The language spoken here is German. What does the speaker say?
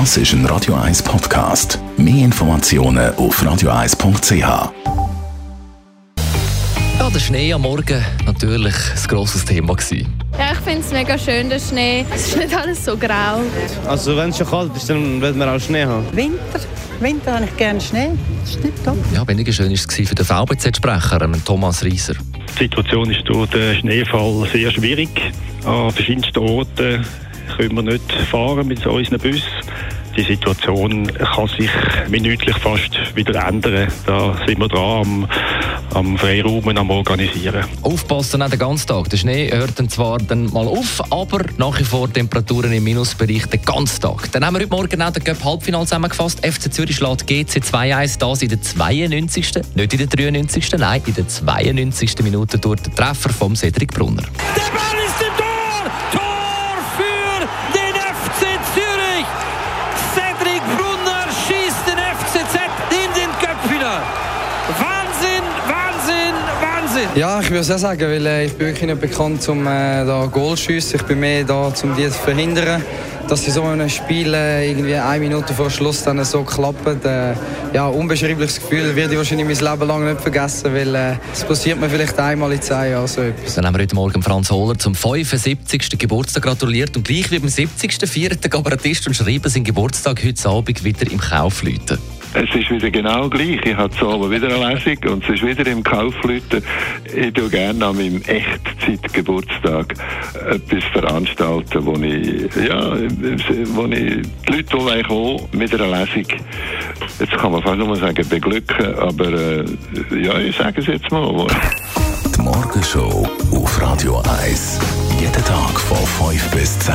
Das ist ein Radio 1 Podcast. Mehr Informationen auf radio1.ch. Ja, der Schnee am Morgen natürlich ein grosses Thema gewesen. Ja, ich finde es mega schön, der Schnee. Es ist nicht alles so grau. Also wenn es schon kalt ist, dann will man auch Schnee haben. Winter. Winter habe ich gerne Schnee. Das stimmt doch. Ja, weniger schön war es für den VBZ-Sprecher, Thomas Rieser. Die Situation ist durch den Schneefall sehr schwierig. An verschiedensten Orten können wir nicht fahren mit unseren Bussen. Die Situation kann sich minütlich fast wieder ändern. Da sind wir dran am, am Freiraum am Organisieren. Aufpassen auch den ganzen Tag. Der Schnee hört dann zwar dann mal auf, aber nach wie vor Temperaturen im Minusbereich den ganzen Tag. Dann haben wir heute Morgen auch den Cup-Halbfinale zusammengefasst. FC Zürich schlägt GC 2-1, das in der 92. Nicht in der 93. Nein, in der 92. Minute durch den Treffer vom Cedric Brunner. Der Ball ist Ja, ich würde es sagen, weil äh, ich bin wirklich nicht bekannt, um äh, da Goal zu schiessen. Ich bin mehr da, um die zu verhindern. Dass sie so in einem Spiel äh, irgendwie eine Minute vor Schluss dann so klappen, äh, ja, unbeschreibliches Gefühl, werde ich wahrscheinlich mein Leben lang nicht vergessen, weil äh, es passiert mir vielleicht einmal in zehn Jahren so etwas. Dann haben wir heute Morgen Franz Hohler zum 75. Geburtstag gratuliert und gleich wie beim 70. feiert der Kabarettist und schreibt seinen Geburtstag heute Abend wieder im Kaufleuten. Es ist wieder genau gleich. Ich habe zu Abend wieder eine Lesung und es ist wieder im Kaufleuten. Ich tue gerne an meinem Echtzeitgeburtstag etwas veranstalten, wo ich, ja, wo ich die Leute, die kommen, mit einer Lesung, jetzt kann man fast nur sagen, beglücken, aber äh, ja, ich sage es jetzt mal. Die Morgenshow auf Radio 1. Jeden Tag von 5 bis 10.